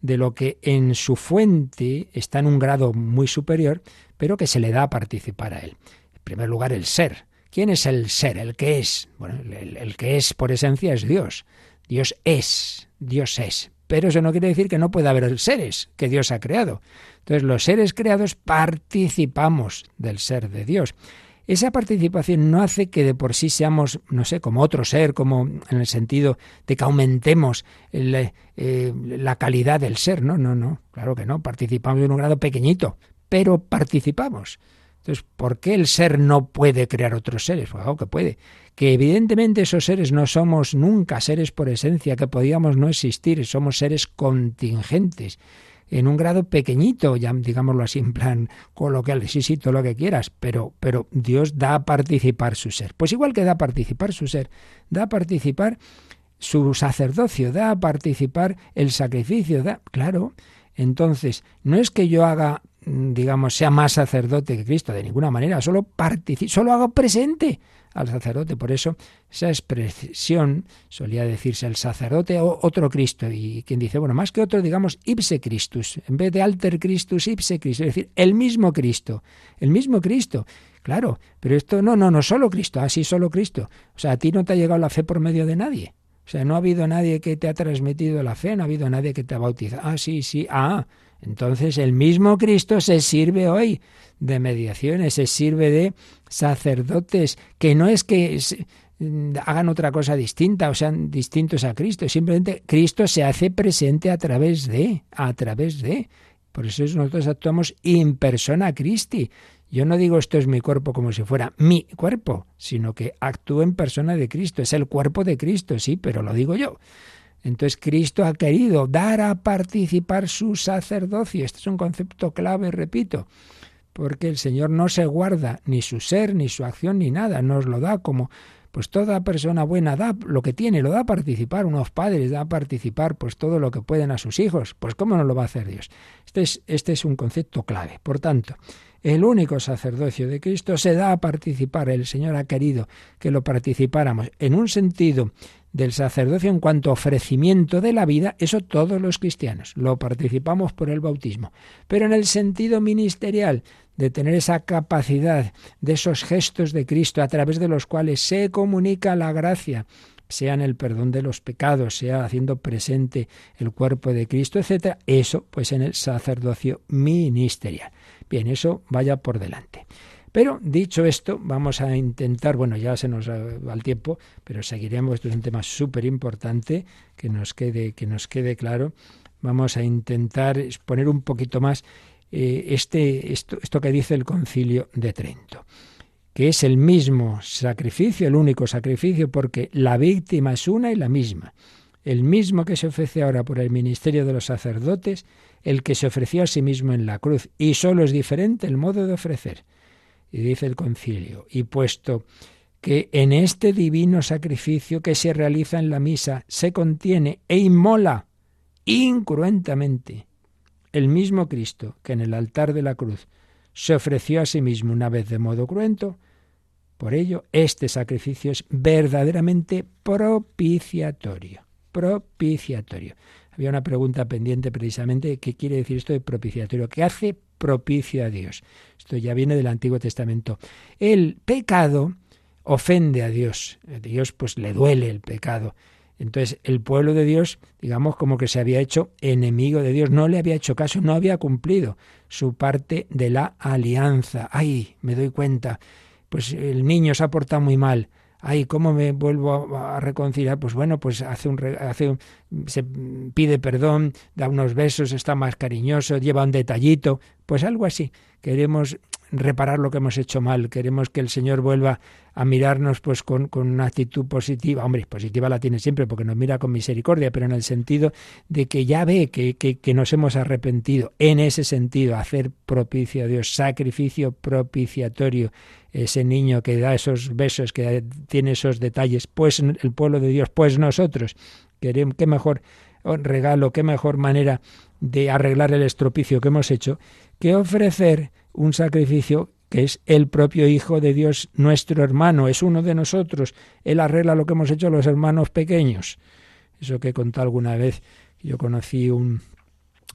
de lo que en su fuente está en un grado muy superior, pero que se le da a participar a él. En primer lugar, el ser. ¿Quién es el ser? El que es. Bueno, el, que es por esencia es Dios. Dios es, Dios es. Pero eso no quiere decir que no pueda haber seres que Dios ha creado. Entonces los seres creados participamos del ser de Dios. Esa participación no hace que de por sí seamos, no sé, como otro ser, como en el sentido de que aumentemos eh, la calidad del ser. No, no, no, claro que no. Participamos en un grado pequeñito, pero participamos. Entonces, ¿por qué el ser no puede crear otros seres? Pues claro que puede. Que evidentemente esos seres no somos nunca seres por esencia, que podíamos no existir, somos seres contingentes en un grado pequeñito, ya digámoslo así en plan coloquial, sí, sí, todo lo que quieras, pero, pero Dios da a participar su ser. Pues igual que da a participar su ser, da a participar su sacerdocio, da a participar el sacrificio, da, claro. Entonces, no es que yo haga, digamos, sea más sacerdote que Cristo, de ninguna manera, solo participo, solo hago presente al sacerdote. Por eso esa expresión solía decirse el sacerdote o otro Cristo. Y quien dice, bueno, más que otro, digamos ipse Christus. En vez de alter Christus, ipse Christus. Es decir, el mismo Cristo. El mismo Cristo. Claro, pero esto no, no, no, solo Cristo. Así, ah, solo Cristo. O sea, a ti no te ha llegado la fe por medio de nadie. O sea, no ha habido nadie que te ha transmitido la fe, no ha habido nadie que te ha bautizado. Ah, sí, sí, ah. Entonces el mismo Cristo se sirve hoy de mediaciones, se sirve de sacerdotes, que no es que hagan otra cosa distinta o sean distintos a Cristo, simplemente Cristo se hace presente a través de, a través de. Por eso nosotros actuamos in persona Christi. Yo no digo esto es mi cuerpo como si fuera mi cuerpo, sino que actúo en persona de Cristo. Es el cuerpo de Cristo, sí, pero lo digo yo. Entonces Cristo ha querido dar a participar su sacerdocio. Este es un concepto clave, repito, porque el Señor no se guarda ni su ser, ni su acción, ni nada, nos lo da como pues toda persona buena da lo que tiene, lo da a participar, unos padres da a participar pues todo lo que pueden a sus hijos, pues cómo no lo va a hacer Dios. Este es, este es un concepto clave. Por tanto, el único sacerdocio de Cristo se da a participar, el Señor ha querido que lo participáramos en un sentido del sacerdocio en cuanto a ofrecimiento de la vida, eso todos los cristianos lo participamos por el bautismo. Pero en el sentido ministerial de tener esa capacidad de esos gestos de Cristo a través de los cuales se comunica la gracia sea en el perdón de los pecados, sea haciendo presente el cuerpo de Cristo, etcétera, eso pues en el sacerdocio ministerial. Bien, eso vaya por delante. Pero dicho esto, vamos a intentar, bueno, ya se nos va el tiempo, pero seguiremos, esto es un tema súper importante, que nos quede, que nos quede claro. Vamos a intentar exponer un poquito más eh, este, esto, esto que dice el concilio de Trento que es el mismo sacrificio, el único sacrificio, porque la víctima es una y la misma. El mismo que se ofrece ahora por el ministerio de los sacerdotes, el que se ofreció a sí mismo en la cruz, y solo es diferente el modo de ofrecer. Y dice el concilio, y puesto que en este divino sacrificio que se realiza en la misa se contiene e inmola incruentamente el mismo Cristo que en el altar de la cruz se ofreció a sí mismo una vez de modo cruento, por ello este sacrificio es verdaderamente propiciatorio, propiciatorio. Había una pregunta pendiente precisamente, ¿qué quiere decir esto de propiciatorio? ¿Qué hace propicio a Dios? Esto ya viene del Antiguo Testamento. El pecado ofende a Dios. A Dios pues le duele el pecado. Entonces el pueblo de Dios, digamos, como que se había hecho enemigo de Dios, no le había hecho caso, no había cumplido su parte de la alianza. Ay, me doy cuenta, pues el niño se ha portado muy mal, ay, ¿cómo me vuelvo a, reconciliar? Pues bueno, pues hace un, hace se pide perdón, da unos besos, está más cariñoso, lleva un detallito, pues algo así. Queremos reparar lo que hemos hecho mal, queremos que el Señor vuelva a mirarnos pues con, con, una actitud positiva. Hombre, positiva la tiene siempre porque nos mira con misericordia, pero en el sentido de que ya ve que, que, nos hemos arrepentido. En ese sentido, hacer propicio a Dios, sacrificio propiciatorio, ese niño que da esos besos, que tiene esos detalles, pues el pueblo de Dios, pues nosotros, queremos, qué mejor regalo, qué mejor manera de arreglar el estropicio que hemos hecho, que ofrecer un sacrificio que es el propio Hijo de Dios, nuestro hermano, es uno de nosotros. Él arregla lo que hemos hecho los hermanos pequeños. Eso que contó alguna vez, yo conocí un,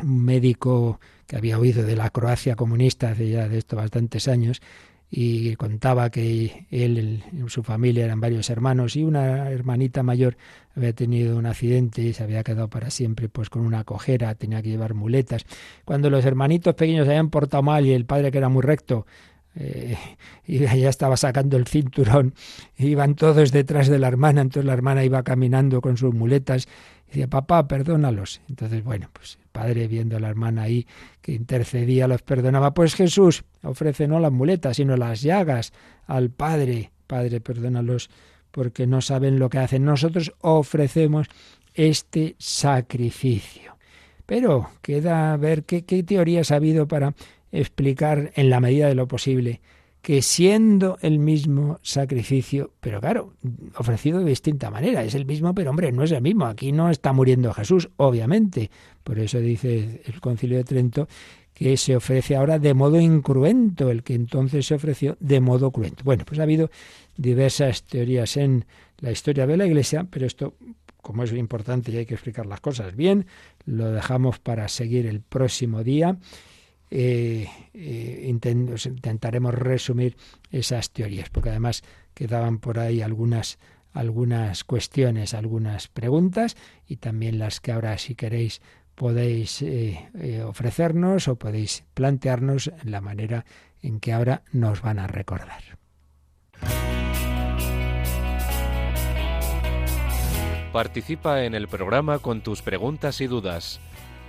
un médico que había oído de la Croacia comunista hace ya de esto bastantes años, y contaba que él y su familia eran varios hermanos y una hermanita mayor había tenido un accidente y se había quedado para siempre pues con una cojera, tenía que llevar muletas. Cuando los hermanitos pequeños se habían portado mal y el padre que era muy recto eh, (laughs) y ya estaba sacando el cinturón, iban todos detrás de la hermana, entonces la hermana iba caminando con sus muletas Decía, papá, perdónalos. Entonces, bueno, pues el padre viendo a la hermana ahí que intercedía, los perdonaba. Pues Jesús ofrece no las muletas, sino las llagas al Padre. Padre, perdónalos porque no saben lo que hacen. Nosotros ofrecemos este sacrificio. Pero queda ver qué, qué teorías ha habido para explicar en la medida de lo posible que siendo el mismo sacrificio, pero claro, ofrecido de distinta manera, es el mismo, pero hombre, no es el mismo, aquí no está muriendo Jesús, obviamente. Por eso dice el concilio de Trento que se ofrece ahora de modo incruento, el que entonces se ofreció de modo cruento. Bueno, pues ha habido diversas teorías en la historia de la Iglesia, pero esto, como es importante y hay que explicar las cosas bien, lo dejamos para seguir el próximo día eh, intentaremos resumir esas teorías, porque además quedaban por ahí algunas algunas cuestiones, algunas preguntas y también las que ahora si queréis podéis eh, eh, ofrecernos o podéis plantearnos la manera en que ahora nos van a recordar. Participa en el programa con tus preguntas y dudas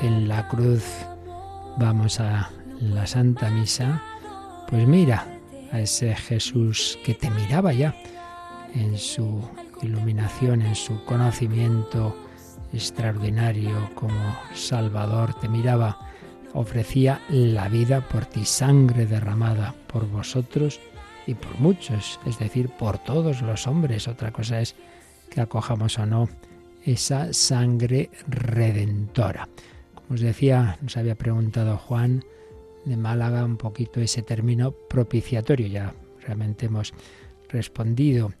en la cruz, vamos a la Santa Misa, pues mira a ese Jesús que te miraba ya en su iluminación, en su conocimiento extraordinario como Salvador, te miraba, ofrecía la vida por ti, sangre derramada por vosotros y por muchos, es decir, por todos los hombres. Otra cosa es que acojamos o no esa sangre redentora. Como os decía, nos había preguntado Juan de Málaga un poquito ese término propiciatorio, ya realmente hemos respondido.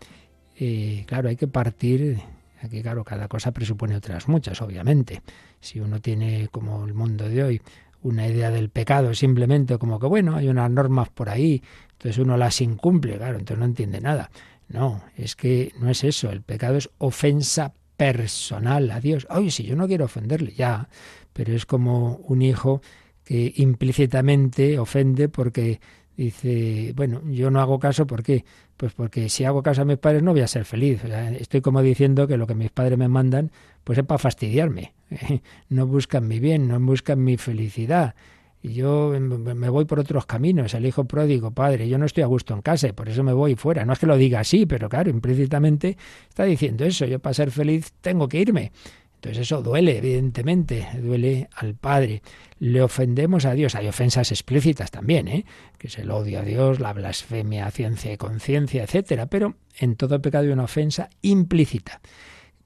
Eh, claro, hay que partir, aquí claro, cada cosa presupone otras muchas, obviamente. Si uno tiene, como el mundo de hoy, una idea del pecado simplemente como que, bueno, hay unas normas por ahí, entonces uno las incumple, claro, entonces no entiende nada. No, es que no es eso, el pecado es ofensa personal a Dios. Ay, si yo no quiero ofenderle, ya, pero es como un hijo que implícitamente ofende porque dice, bueno, yo no hago caso, ¿por qué? Pues porque si hago caso a mis padres no voy a ser feliz. Estoy como diciendo que lo que mis padres me mandan, pues es para fastidiarme. (laughs) No buscan mi bien, no buscan mi felicidad. Y yo me voy por otros caminos, el hijo pródigo, padre, yo no estoy a gusto en casa, y por eso me voy fuera. No es que lo diga así, pero claro, implícitamente está diciendo eso, yo para ser feliz tengo que irme. Entonces eso duele, evidentemente, duele al Padre. Le ofendemos a Dios. Hay ofensas explícitas también, ¿eh? que es el odio a Dios, la blasfemia, ciencia y conciencia, etcétera. Pero en todo pecado hay una ofensa implícita,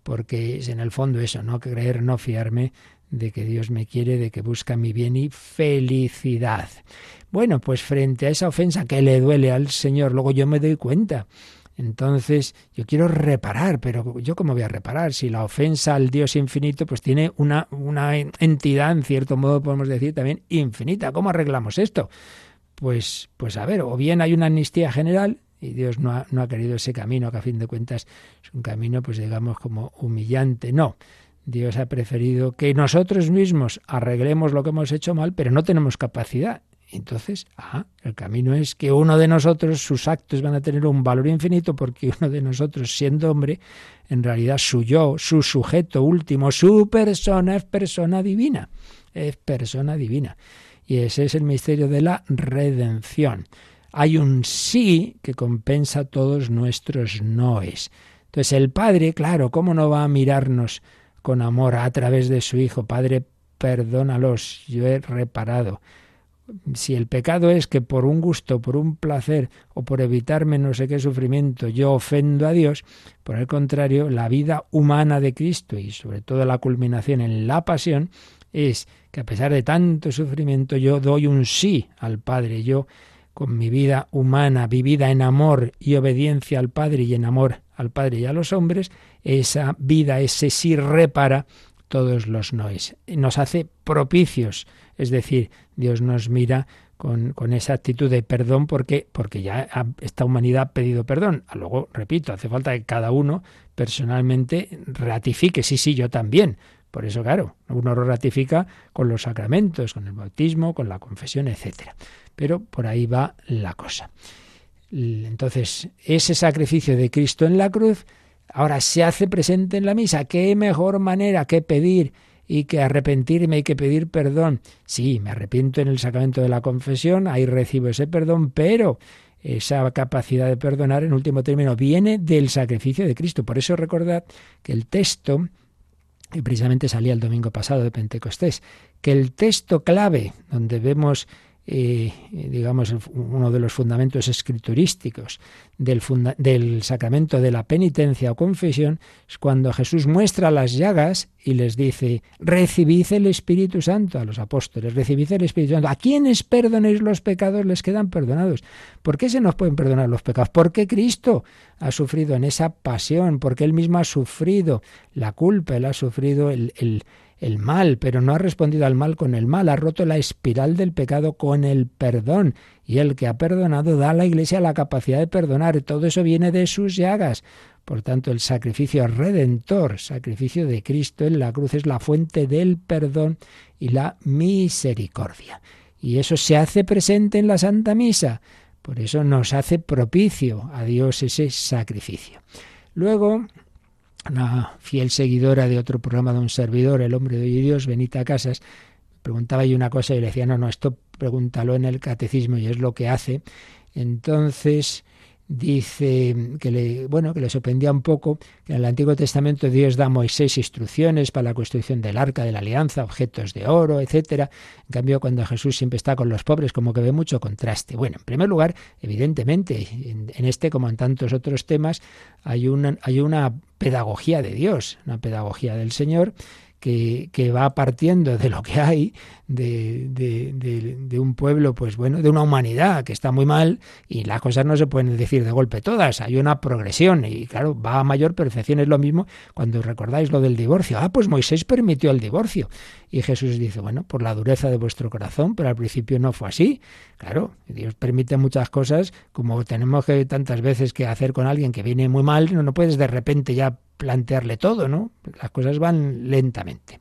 porque es en el fondo eso, no creer, no fiarme de que Dios me quiere, de que busca mi bien y felicidad. Bueno, pues frente a esa ofensa que le duele al Señor, luego yo me doy cuenta. Entonces, yo quiero reparar, pero yo cómo voy a reparar si la ofensa al Dios infinito pues tiene una, una entidad, en cierto modo podemos decir también infinita. ¿Cómo arreglamos esto? Pues, pues a ver, o bien hay una amnistía general y Dios no ha, no ha querido ese camino, que a fin de cuentas es un camino, pues digamos, como humillante. No, Dios ha preferido que nosotros mismos arreglemos lo que hemos hecho mal, pero no tenemos capacidad. Entonces, ah, el camino es que uno de nosotros, sus actos van a tener un valor infinito porque uno de nosotros, siendo hombre, en realidad su yo, su sujeto último, su persona es persona divina, es persona divina. Y ese es el misterio de la redención. Hay un sí que compensa todos nuestros noes. Entonces el Padre, claro, ¿cómo no va a mirarnos con amor a través de su Hijo. Padre, perdónalos, yo he reparado. Si el pecado es que por un gusto, por un placer o por evitarme no sé qué sufrimiento yo ofendo a Dios, por el contrario, la vida humana de Cristo y sobre todo la culminación en la pasión es que a pesar de tanto sufrimiento yo doy un sí al Padre, yo con mi vida humana vivida en amor y obediencia al Padre y en amor al Padre y a los hombres, esa vida, ese sí repara todos los noes. Nos hace propicios, es decir, Dios nos mira con, con, esa actitud de perdón porque, porque ya ha, esta humanidad ha pedido perdón. Luego, repito, hace falta que cada uno personalmente ratifique, sí, sí, yo también. Por eso, claro, uno lo ratifica con los sacramentos, con el bautismo, con la confesión, etcétera. Pero por ahí va la cosa. Entonces, ese sacrificio de Cristo en la cruz ahora se hace presente en la misa. ¿Qué mejor manera que pedir y que arrepentirme y que pedir perdón? Sí, me arrepiento en el sacramento de la confesión, ahí recibo ese perdón, pero esa capacidad de perdonar, en último término, viene del sacrificio de Cristo. Por eso recordad que el texto, que precisamente salía el domingo pasado de Pentecostés, que el texto clave donde vemos digamos, uno de los fundamentos escriturísticos del, del sacramento de la penitencia o confesión es cuando Jesús muestra las llagas y les dice, recibid el Espíritu Santo a los apóstoles, recibid el Espíritu Santo. A quienes perdonéis los pecados les quedan perdonados. ¿Por qué se nos pueden perdonar los pecados? Porque Cristo ha sufrido en esa pasión, porque Él mismo ha sufrido la culpa, Él ha sufrido el el mal, pero no ha respondido al mal con el mal, ha roto la espiral del pecado con el perdón. Y el que ha perdonado da a la Iglesia la capacidad de perdonar. Todo eso viene de sus llagas. Por tanto, el sacrificio redentor, sacrificio de Cristo en la cruz, es la fuente del perdón y la misericordia. Y eso se hace presente en la Santa Misa. Por eso nos hace propicio a Dios ese sacrificio. Luego, una fiel seguidora de otro programa de un servidor, El hombre de Dios, Benita Casas, preguntaba yo una cosa y le decía, no, no, esto pregúntalo en el catecismo y es lo que hace. Entonces dice que le, bueno, que le sorprendía un poco que en el Antiguo Testamento Dios da a Moisés instrucciones para la construcción del arca de la alianza, objetos de oro, etcétera. En cambio, cuando Jesús siempre está con los pobres, como que ve mucho contraste. Bueno, en primer lugar, evidentemente, en, en este como en tantos otros temas, hay una, hay una pedagogía de Dios, una pedagogía del Señor que, que, va partiendo de lo que hay, de, un pueblo, pues bueno, de una humanidad que está muy mal y las cosas no se pueden decir de golpe todas, hay una progresión y claro, va a mayor perfección, es lo mismo cuando recordáis lo del divorcio, ah, pues Moisés permitió el divorcio y Jesús dice, bueno, por la dureza de vuestro corazón, pero al principio no fue así, claro, Dios permite muchas cosas como tenemos que tantas veces que hacer con alguien que viene muy mal, no, no puedes de repente ya plantearle todo, ¿no? Las cosas van lentamente.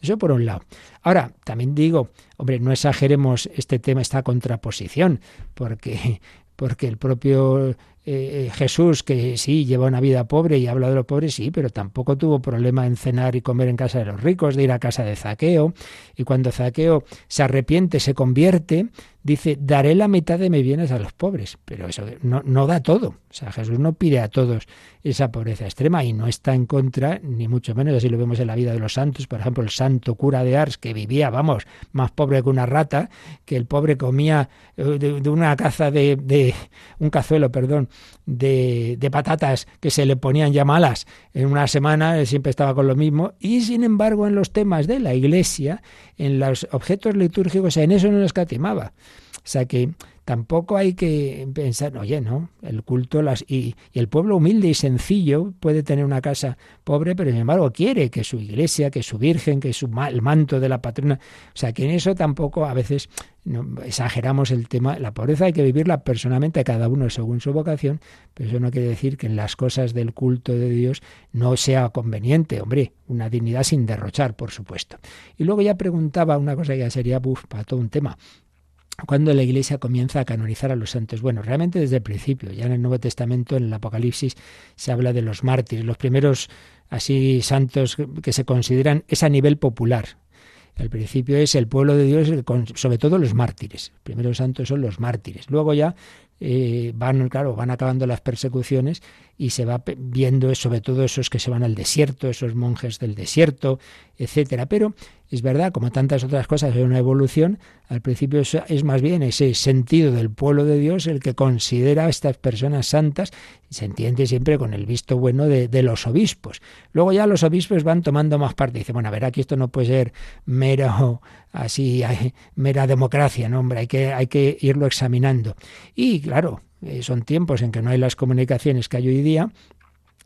Eso por un lado. Ahora, también digo, hombre, no exageremos este tema, esta contraposición, porque, (laughs) porque el propio eh, Jesús, que sí, lleva una vida pobre y habla de los pobres, sí, pero tampoco tuvo problema en cenar y comer en casa de los ricos, de ir a casa de Zaqueo. Y cuando Zaqueo se arrepiente, se convierte, dice, daré la mitad de mis bienes a los pobres. Pero eso no, no da todo. O sea, Jesús no pide a todos esa pobreza extrema y no está en contra, ni mucho menos, así lo vemos en la vida de los santos. Por ejemplo, el santo cura de Ars, que vivía, vamos, más pobre que una rata, que el pobre comía de, de una caza de, de, un cazuelo, perdón, de, de, patatas que se le ponían ya malas en una semana, siempre estaba con lo mismo, y sin embargo en los temas de la iglesia, en los objetos litúrgicos, en eso no lo escatimaba. O sea que tampoco hay que pensar, oye, no, el culto las, y, el pueblo humilde y sencillo puede tener una casa pobre, pero sin embargo quiere que su iglesia, que su virgen, que su el manto de la patrona, o sea que en eso tampoco a veces exageramos el tema, la pobreza hay que vivirla personalmente cada uno según su vocación, pero eso no quiere decir que en las cosas del culto de Dios no sea conveniente, hombre, una dignidad sin derrochar, por supuesto. Y luego ya preguntaba una cosa que ya sería buf, para todo un tema, cuando la Iglesia comienza a canonizar a los santos. Bueno, realmente desde el principio, ya en el Nuevo Testamento, en el Apocalipsis, se habla de los mártires, los primeros así santos que se consideran es a nivel popular. El principio es el pueblo de Dios, sobre todo los mártires. Los primeros santos son los mártires. Luego ya eh, van, claro, van acabando las persecuciones y se va viendo sobre todo esos que se van al desierto, esos monjes del desierto, etcétera. Pero es verdad, como tantas otras cosas, hay una evolución. Al principio es, más bien ese sentido del pueblo de Dios el que considera a estas personas santas y se entiende siempre con el visto bueno de, de, los obispos. Luego ya los obispos van tomando más parte. Dice, bueno, a ver, aquí esto no puede ser mero así, mera democracia, no, hombre, hay que, hay que irlo examinando. Y claro, eh, son tiempos en que no hay las comunicaciones que hay hoy día,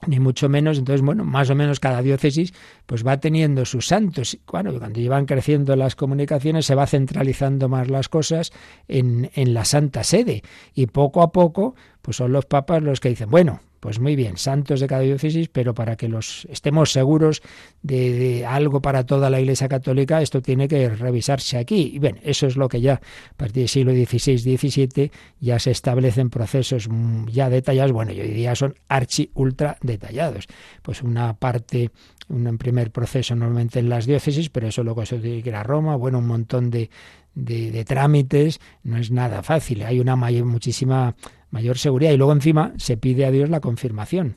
ni mucho menos. Entonces, bueno, más o menos cada diócesis pues va teniendo sus santos. Bueno, cuando llevan creciendo las comunicaciones se va centralizando más las cosas en, en la Santa Sede. Y poco a poco, pues son los papas los que dicen, bueno, pues muy bien, santos de cada diócesis, pero para que los estemos seguros de, algo para toda la Iglesia Católica, esto tiene que revisarse aquí. Y bien, eso es lo que ya a partir del siglo XVI-XVII ya se establecen procesos ya detallados, bueno, yo diría son archi ultra detallados. Pues una parte un primer proceso normalmente en las diócesis, pero eso luego se tiene que ir a Roma, bueno, un montón de, de, trámites, no es nada fácil, hay una mayor, muchísima mayor seguridad y luego encima se pide a Dios la confirmación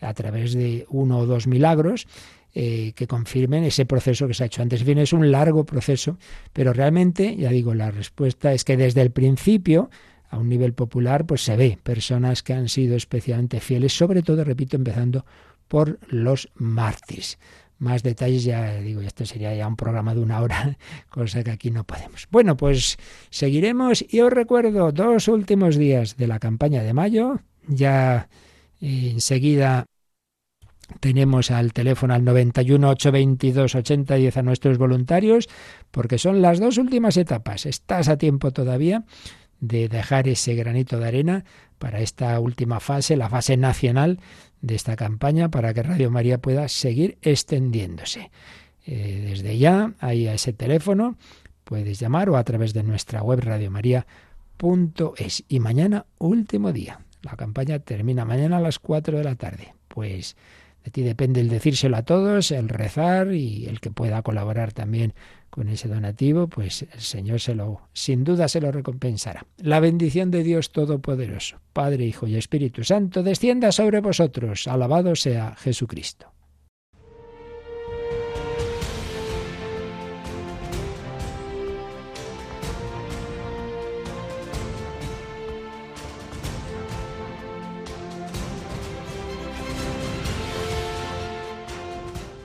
a través de uno o dos milagros eh, que confirmen ese proceso que se ha hecho antes. En fin, es un largo proceso, pero realmente, ya digo, la respuesta es que desde el principio, a un nivel popular, pues se ve personas que han sido especialmente fieles, sobre todo, repito, empezando por los mártires más detalles, ya digo, esto sería ya un programa de una hora, (laughs) cosa que aquí no podemos. Bueno, pues seguiremos y os recuerdo dos últimos días de la campaña de mayo, ya enseguida tenemos al teléfono al 91 822 8010 a nuestros voluntarios, porque son las dos últimas etapas. Estás a tiempo todavía de dejar ese granito de arena para esta última fase, la fase nacional de esta campaña para que Radio María pueda seguir extendiéndose. Eh, desde ya, ahí a ese teléfono, puedes llamar o a través de nuestra web radiomaria.es. Y mañana, último día. La campaña termina mañana a las 4 de la tarde. Pues de ti depende el decírselo a todos, el rezar y el que pueda colaborar también con ese donativo, pues el Señor se lo, sin duda se lo recompensará. La bendición de Dios Todopoderoso, Padre, Hijo y Espíritu Santo, descienda sobre vosotros. Alabado sea Jesucristo.